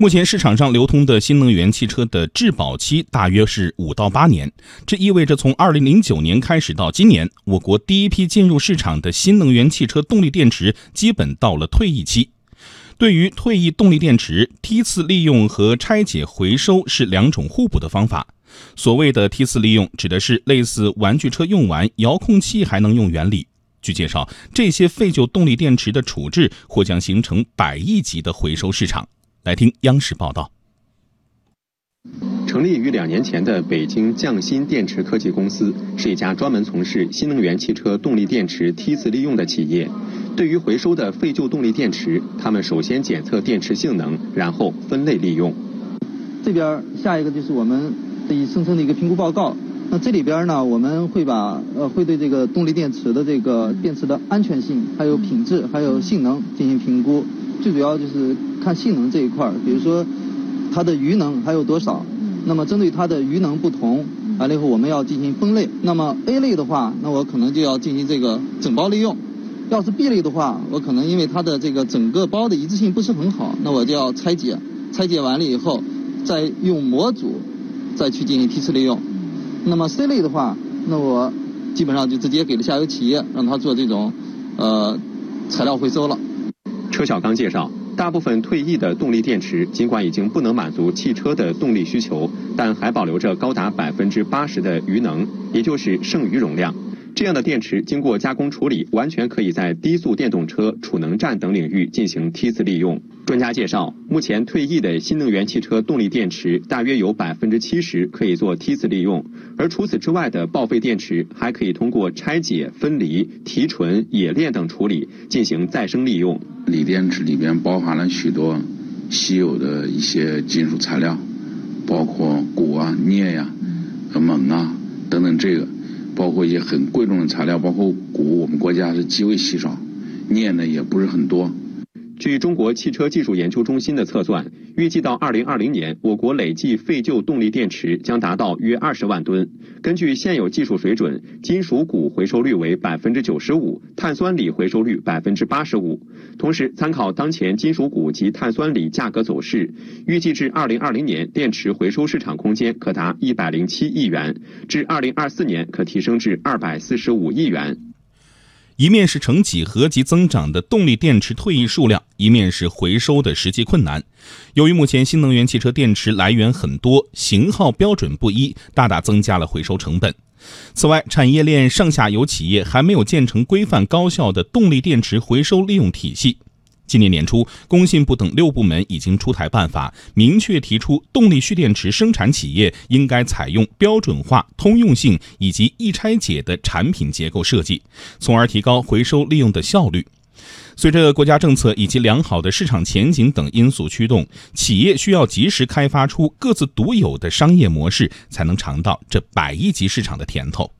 目前市场上流通的新能源汽车的质保期大约是五到八年，这意味着从二零零九年开始到今年，我国第一批进入市场的新能源汽车动力电池基本到了退役期。对于退役动力电池，梯次利用和拆解回收是两种互补的方法。所谓的梯次利用，指的是类似玩具车用完遥控器还能用原理。据介绍，这些废旧动力电池的处置或将形成百亿级的回收市场。来听央视报道。成立于两年前的北京匠心电池科技公司是一家专门从事新能源汽车动力电池梯次利用的企业。对于回收的废旧动力电池，他们首先检测电池性能，然后分类利用。这边下一个就是我们的生成的一个评估报告。那这里边呢，我们会把呃会对这个动力电池的这个电池的安全性、还有品质、还有性能进行评估。最主要就是看性能这一块儿，比如说它的余能还有多少。那么针对它的余能不同，完了以后我们要进行分类。那么 A 类的话，那我可能就要进行这个整包利用；要是 B 类的话，我可能因为它的这个整个包的一致性不是很好，那我就要拆解。拆解完了以后，再用模组再去进行梯次利用。那么 C 类的话，那我基本上就直接给了下游企业，让他做这种呃材料回收了。车小刚介绍，大部分退役的动力电池，尽管已经不能满足汽车的动力需求，但还保留着高达百分之八十的余能，也就是剩余容量。这样的电池经过加工处理，完全可以在低速电动车、储能站等领域进行梯次利用。专家介绍，目前退役的新能源汽车动力电池大约有百分之七十可以做梯次利用，而除此之外的报废电池还可以通过拆解、分离、提纯、冶炼等处理进行再生利用。锂电池里边包含了许多稀有的一些金属材料，包括钴啊、镍呀、锰啊等等，这个包括一些很贵重的材料，包括钴，我们国家是极为稀少，念的也不是很多。据中国汽车技术研究中心的测算，预计到二零二零年，我国累计废旧动力电池将达到约二十万吨。根据现有技术水准，金属钴回收率为百分之九十五，碳酸锂回收率百分之八十五。同时，参考当前金属钴及碳酸锂价格走势，预计至二零二零年，电池回收市场空间可达一百零七亿元，至二零二四年可提升至二百四十五亿元。一面是呈几何级增长的动力电池退役数量，一面是回收的实际困难。由于目前新能源汽车电池来源很多，型号标准不一，大大增加了回收成本。此外，产业链上下游企业还没有建成规范高效的动力电池回收利用体系。今年年初，工信部等六部门已经出台办法，明确提出动力蓄电池生产企业应该采用标准化、通用性以及易拆解的产品结构设计，从而提高回收利用的效率。随着国家政策以及良好的市场前景等因素驱动，企业需要及时开发出各自独有的商业模式，才能尝到这百亿级市场的甜头。